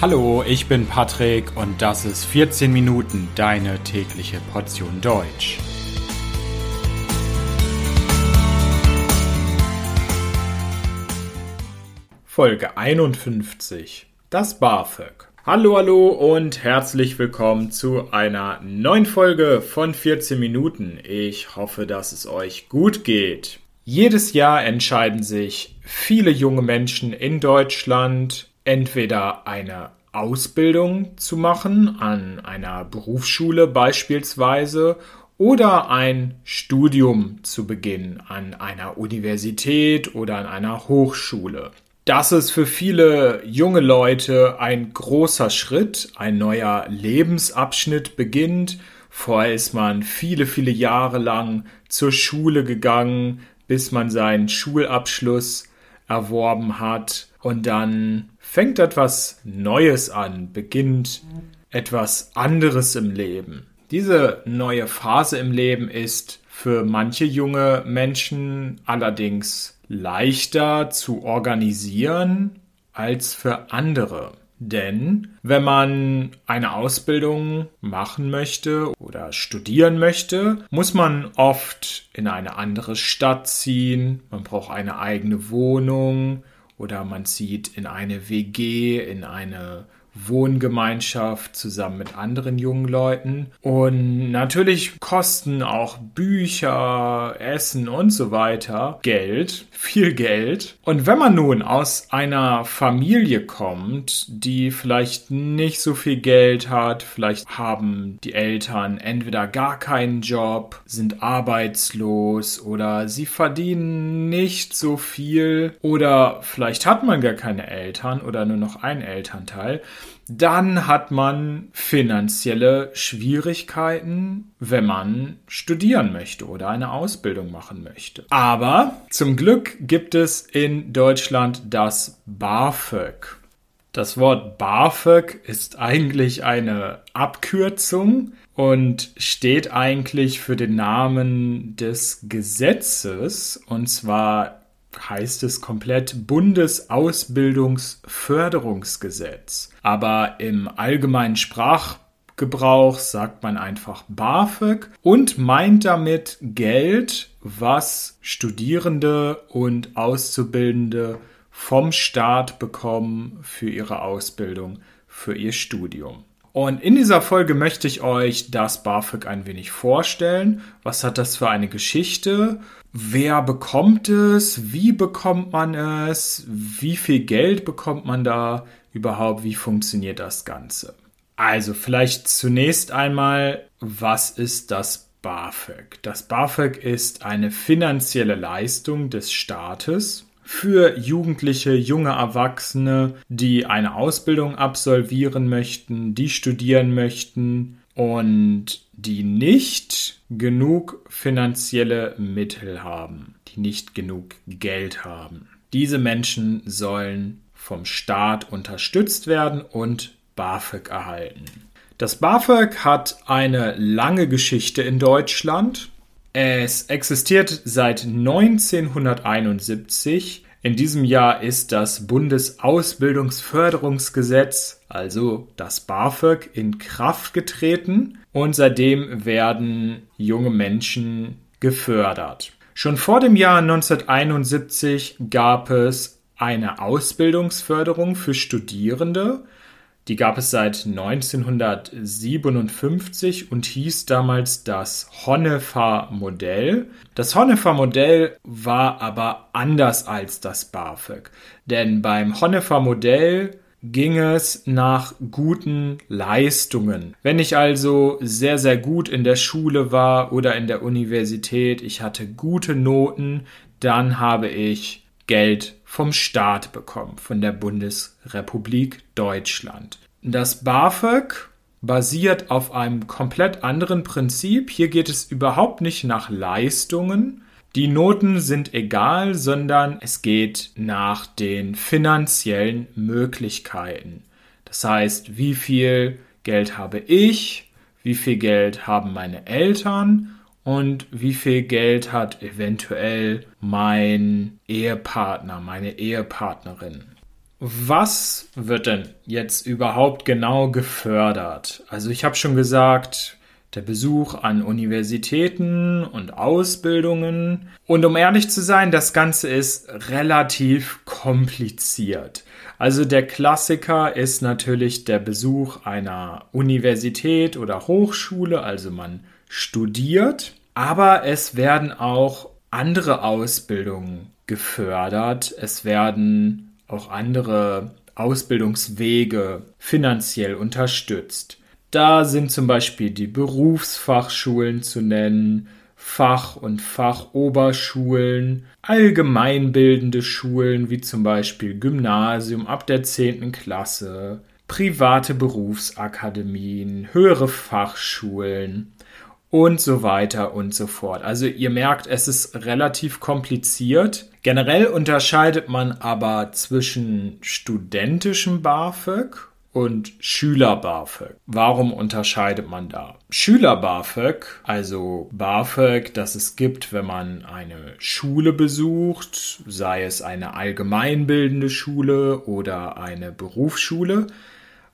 Hallo, ich bin Patrick und das ist 14 Minuten deine tägliche Portion Deutsch. Folge 51. Das BAföG. Hallo, hallo und herzlich willkommen zu einer neuen Folge von 14 Minuten. Ich hoffe, dass es euch gut geht. Jedes Jahr entscheiden sich viele junge Menschen in Deutschland entweder eine Ausbildung zu machen an einer Berufsschule beispielsweise oder ein Studium zu beginnen an einer Universität oder an einer Hochschule. Das ist für viele junge Leute ein großer Schritt, ein neuer Lebensabschnitt beginnt. Vorher ist man viele, viele Jahre lang zur Schule gegangen, bis man seinen Schulabschluss erworben hat und dann fängt etwas Neues an, beginnt etwas anderes im Leben. Diese neue Phase im Leben ist für manche junge Menschen allerdings leichter zu organisieren als für andere. Denn wenn man eine Ausbildung machen möchte oder studieren möchte, muss man oft in eine andere Stadt ziehen, man braucht eine eigene Wohnung oder man zieht in eine WG, in eine Wohngemeinschaft zusammen mit anderen jungen Leuten. Und natürlich kosten auch Bücher, Essen und so weiter Geld, viel Geld. Und wenn man nun aus einer Familie kommt, die vielleicht nicht so viel Geld hat, vielleicht haben die Eltern entweder gar keinen Job, sind arbeitslos oder sie verdienen nicht so viel oder vielleicht hat man gar keine Eltern oder nur noch einen Elternteil, dann hat man finanzielle Schwierigkeiten, wenn man studieren möchte oder eine Ausbildung machen möchte. Aber zum Glück gibt es in Deutschland das BAföG. Das Wort BAföG ist eigentlich eine Abkürzung und steht eigentlich für den Namen des Gesetzes und zwar heißt es komplett Bundesausbildungsförderungsgesetz. Aber im allgemeinen Sprachgebrauch sagt man einfach BAföG und meint damit Geld, was Studierende und Auszubildende vom Staat bekommen für ihre Ausbildung, für ihr Studium. Und in dieser Folge möchte ich euch das BAföG ein wenig vorstellen. Was hat das für eine Geschichte? Wer bekommt es? Wie bekommt man es? Wie viel Geld bekommt man da überhaupt? Wie funktioniert das Ganze? Also vielleicht zunächst einmal, was ist das BAföG? Das BAföG ist eine finanzielle Leistung des Staates für Jugendliche, junge Erwachsene, die eine Ausbildung absolvieren möchten, die studieren möchten und die nicht genug finanzielle Mittel haben, die nicht genug Geld haben. Diese Menschen sollen vom Staat unterstützt werden und BAföG erhalten. Das BAföG hat eine lange Geschichte in Deutschland. Es existiert seit 1971. In diesem Jahr ist das Bundesausbildungsförderungsgesetz, also das BAföG, in Kraft getreten und seitdem werden junge Menschen gefördert. Schon vor dem Jahr 1971 gab es eine Ausbildungsförderung für Studierende, die gab es seit 1957 und hieß damals das Honefer-Modell. Das Honefer-Modell war aber anders als das BAföG. Denn beim Honefer-Modell ging es nach guten Leistungen. Wenn ich also sehr, sehr gut in der Schule war oder in der Universität, ich hatte gute Noten, dann habe ich Geld vom Staat bekommen, von der Bundesrepublik Deutschland. Das BAföG basiert auf einem komplett anderen Prinzip. Hier geht es überhaupt nicht nach Leistungen. Die Noten sind egal, sondern es geht nach den finanziellen Möglichkeiten. Das heißt, wie viel Geld habe ich, wie viel Geld haben meine Eltern und wie viel Geld hat eventuell mein Ehepartner, meine Ehepartnerin. Was wird denn jetzt überhaupt genau gefördert? Also ich habe schon gesagt, der Besuch an Universitäten und Ausbildungen. Und um ehrlich zu sein, das Ganze ist relativ kompliziert. Also der Klassiker ist natürlich der Besuch einer Universität oder Hochschule, also man studiert, aber es werden auch andere Ausbildungen gefördert. Es werden auch andere Ausbildungswege finanziell unterstützt. Da sind zum Beispiel die Berufsfachschulen zu nennen, Fach- und Fachoberschulen, allgemeinbildende Schulen wie zum Beispiel Gymnasium ab der 10. Klasse, private Berufsakademien, höhere Fachschulen und so weiter und so fort. Also ihr merkt, es ist relativ kompliziert. Generell unterscheidet man aber zwischen studentischem BAföG und Schüler BAföG. Warum unterscheidet man da? Schüler BAföG, also BAföG, das es gibt, wenn man eine Schule besucht, sei es eine allgemeinbildende Schule oder eine Berufsschule,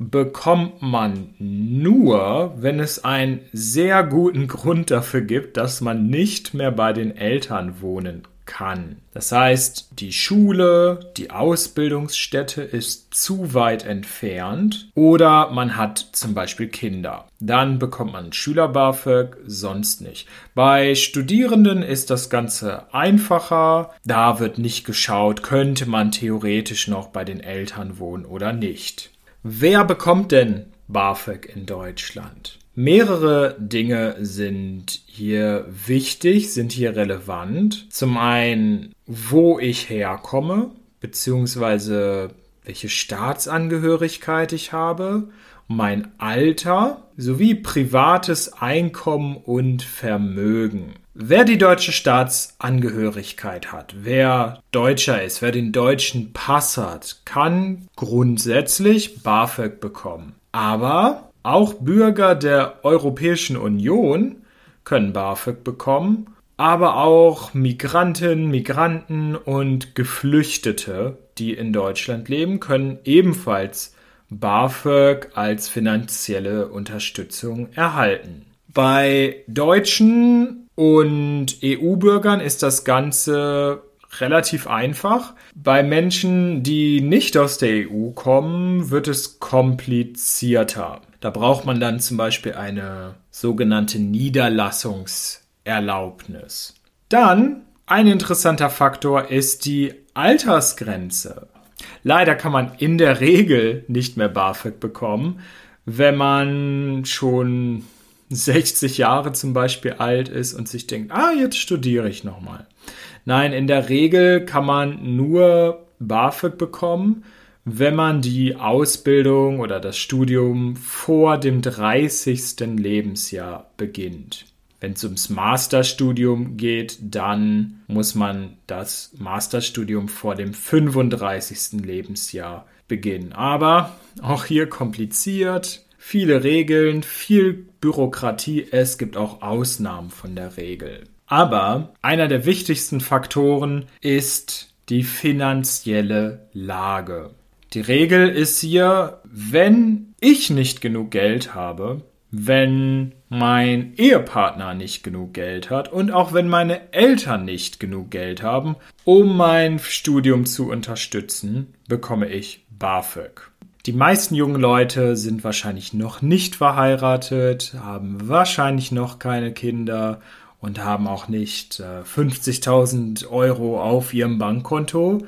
bekommt man nur, wenn es einen sehr guten Grund dafür gibt, dass man nicht mehr bei den Eltern wohnen kann. Das heißt, die Schule, die Ausbildungsstätte ist zu weit entfernt oder man hat zum Beispiel Kinder. Dann bekommt man Schüler-BAföG, sonst nicht. Bei Studierenden ist das Ganze einfacher. Da wird nicht geschaut, könnte man theoretisch noch bei den Eltern wohnen oder nicht. Wer bekommt denn BAföG in Deutschland? Mehrere Dinge sind hier wichtig, sind hier relevant. Zum einen, wo ich herkomme, beziehungsweise welche Staatsangehörigkeit ich habe, mein Alter sowie privates Einkommen und Vermögen. Wer die deutsche Staatsangehörigkeit hat, wer Deutscher ist, wer den deutschen Pass hat, kann grundsätzlich BAföG bekommen. Aber auch Bürger der Europäischen Union können BAföG bekommen, aber auch Migranten, Migranten und Geflüchtete, die in Deutschland leben, können ebenfalls BAföG als finanzielle Unterstützung erhalten. Bei Deutschen und EU-Bürgern ist das Ganze relativ einfach. Bei Menschen, die nicht aus der EU kommen, wird es komplizierter. Da braucht man dann zum Beispiel eine sogenannte Niederlassungserlaubnis. Dann ein interessanter Faktor ist die Altersgrenze. Leider kann man in der Regel nicht mehr BAföG bekommen, wenn man schon 60 Jahre zum Beispiel alt ist und sich denkt, ah, jetzt studiere ich nochmal. Nein, in der Regel kann man nur BAföG bekommen, wenn man die Ausbildung oder das Studium vor dem 30. Lebensjahr beginnt. Wenn es ums Masterstudium geht, dann muss man das Masterstudium vor dem 35. Lebensjahr beginnen. Aber auch hier kompliziert, viele Regeln, viel Bürokratie. Es gibt auch Ausnahmen von der Regel. Aber einer der wichtigsten Faktoren ist die finanzielle Lage. Die Regel ist hier, wenn ich nicht genug Geld habe, wenn mein Ehepartner nicht genug Geld hat und auch wenn meine Eltern nicht genug Geld haben, um mein Studium zu unterstützen, bekomme ich BAföG. Die meisten jungen Leute sind wahrscheinlich noch nicht verheiratet, haben wahrscheinlich noch keine Kinder und haben auch nicht äh, 50.000 Euro auf ihrem Bankkonto.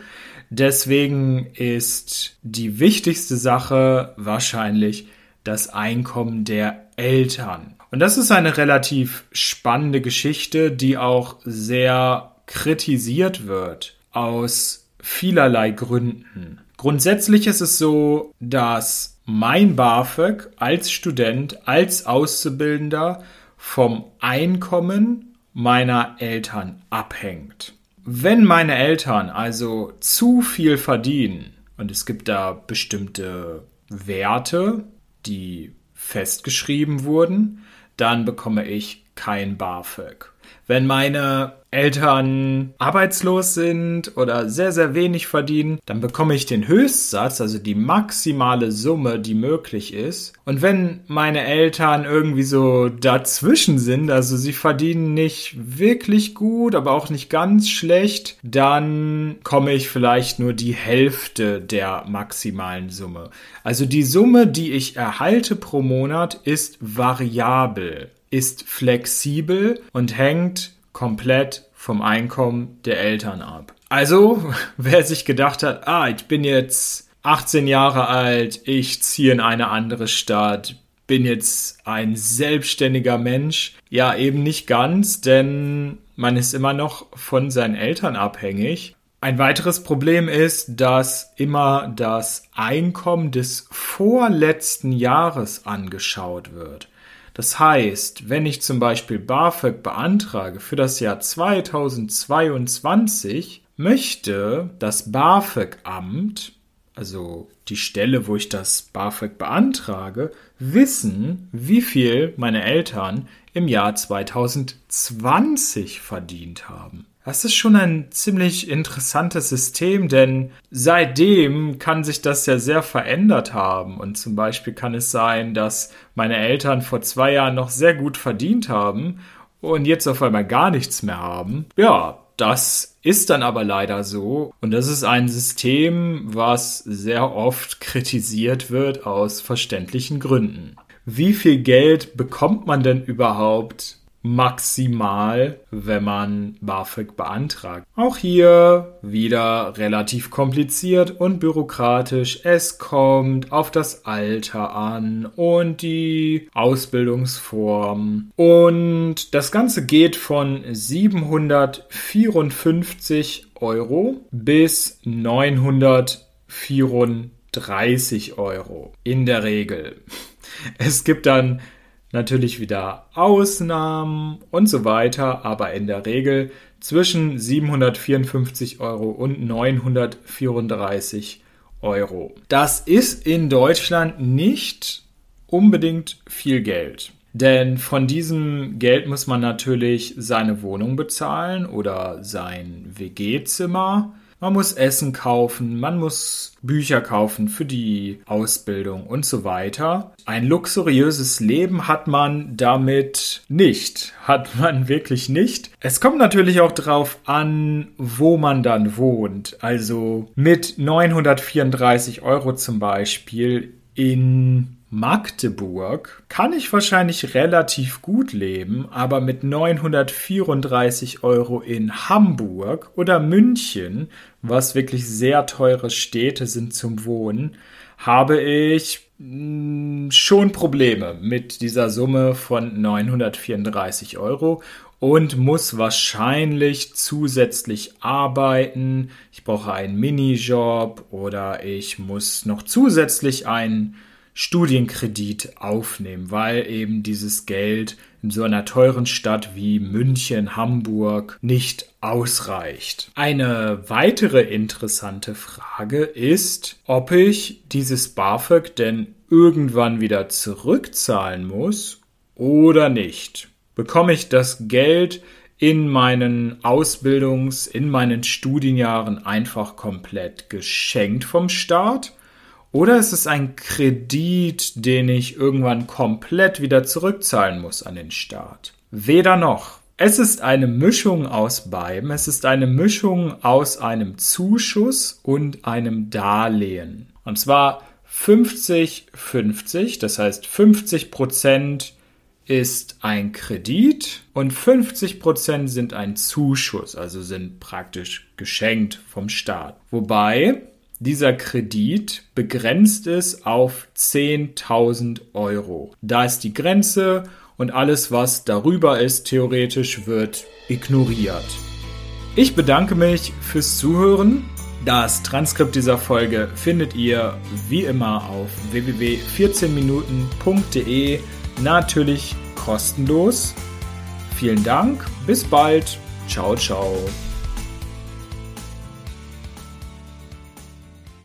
Deswegen ist die wichtigste Sache wahrscheinlich das Einkommen der Eltern. Und das ist eine relativ spannende Geschichte, die auch sehr kritisiert wird aus vielerlei Gründen. Grundsätzlich ist es so, dass mein BAföG als Student, als Auszubildender vom Einkommen meiner Eltern abhängt. Wenn meine Eltern also zu viel verdienen, und es gibt da bestimmte Werte, die festgeschrieben wurden, dann bekomme ich kein BAföG. Wenn meine Eltern arbeitslos sind oder sehr, sehr wenig verdienen, dann bekomme ich den Höchstsatz, also die maximale Summe, die möglich ist. Und wenn meine Eltern irgendwie so dazwischen sind, also sie verdienen nicht wirklich gut, aber auch nicht ganz schlecht, dann komme ich vielleicht nur die Hälfte der maximalen Summe. Also die Summe, die ich erhalte pro Monat, ist variabel, ist flexibel und hängt komplett vom Einkommen der Eltern ab. Also, wer sich gedacht hat, ah, ich bin jetzt 18 Jahre alt, ich ziehe in eine andere Stadt, bin jetzt ein selbstständiger Mensch. Ja, eben nicht ganz, denn man ist immer noch von seinen Eltern abhängig. Ein weiteres Problem ist, dass immer das Einkommen des vorletzten Jahres angeschaut wird. Das heißt, wenn ich zum Beispiel BAföG beantrage für das Jahr 2022, möchte das BAföG-Amt, also die Stelle, wo ich das BAföG beantrage, wissen, wie viel meine Eltern im Jahr 2020 verdient haben. Das ist schon ein ziemlich interessantes System, denn seitdem kann sich das ja sehr verändert haben. Und zum Beispiel kann es sein, dass meine Eltern vor zwei Jahren noch sehr gut verdient haben und jetzt auf einmal gar nichts mehr haben. Ja, das ist dann aber leider so. Und das ist ein System, was sehr oft kritisiert wird aus verständlichen Gründen. Wie viel Geld bekommt man denn überhaupt maximal, wenn man BAföG beantragt. Auch hier wieder relativ kompliziert und bürokratisch. Es kommt auf das Alter an und die Ausbildungsform. Und das Ganze geht von 754 Euro bis 934 Euro in der Regel. Es gibt dann natürlich wieder Ausnahmen und so weiter, aber in der Regel zwischen 754 Euro und 934 Euro. Das ist in Deutschland nicht unbedingt viel Geld. Denn von diesem Geld muss man natürlich seine Wohnung bezahlen oder sein WG-Zimmer man muss Essen kaufen, man muss Bücher kaufen für die Ausbildung und so weiter. Ein luxuriöses Leben hat man damit nicht. Hat man wirklich nicht. Es kommt natürlich auch darauf an, wo man dann wohnt. Also mit 934 Euro zum Beispiel in Magdeburg kann ich wahrscheinlich relativ gut leben, aber mit 934 Euro in Hamburg oder München, was wirklich sehr teure Städte sind zum Wohnen, habe ich hm, schon Probleme mit dieser Summe von 934 Euro und muss wahrscheinlich zusätzlich arbeiten. Ich brauche einen Minijob oder ich muss noch zusätzlich einen Studienkredit aufnehmen, weil eben dieses Geld in so einer teuren Stadt wie München, Hamburg nicht ausreicht. Eine weitere interessante Frage ist, ob ich dieses BAföG denn irgendwann wieder zurückzahlen muss oder nicht. Bekomme ich das Geld in meinen Ausbildungs-, in meinen Studienjahren einfach komplett geschenkt vom Staat? Oder ist es ein Kredit, den ich irgendwann komplett wieder zurückzahlen muss an den Staat? Weder noch. Es ist eine Mischung aus beidem. Es ist eine Mischung aus einem Zuschuss und einem Darlehen. Und zwar 50-50. Das heißt, 50 Prozent ist ein Kredit und 50 Prozent sind ein Zuschuss, also sind praktisch geschenkt vom Staat. Wobei dieser Kredit begrenzt ist auf 10.000 Euro. Da ist die Grenze und alles, was darüber ist, theoretisch wird ignoriert. Ich bedanke mich fürs Zuhören. Das Transkript dieser Folge findet ihr wie immer auf www.14minuten.de, natürlich kostenlos. Vielen Dank, bis bald, ciao, ciao.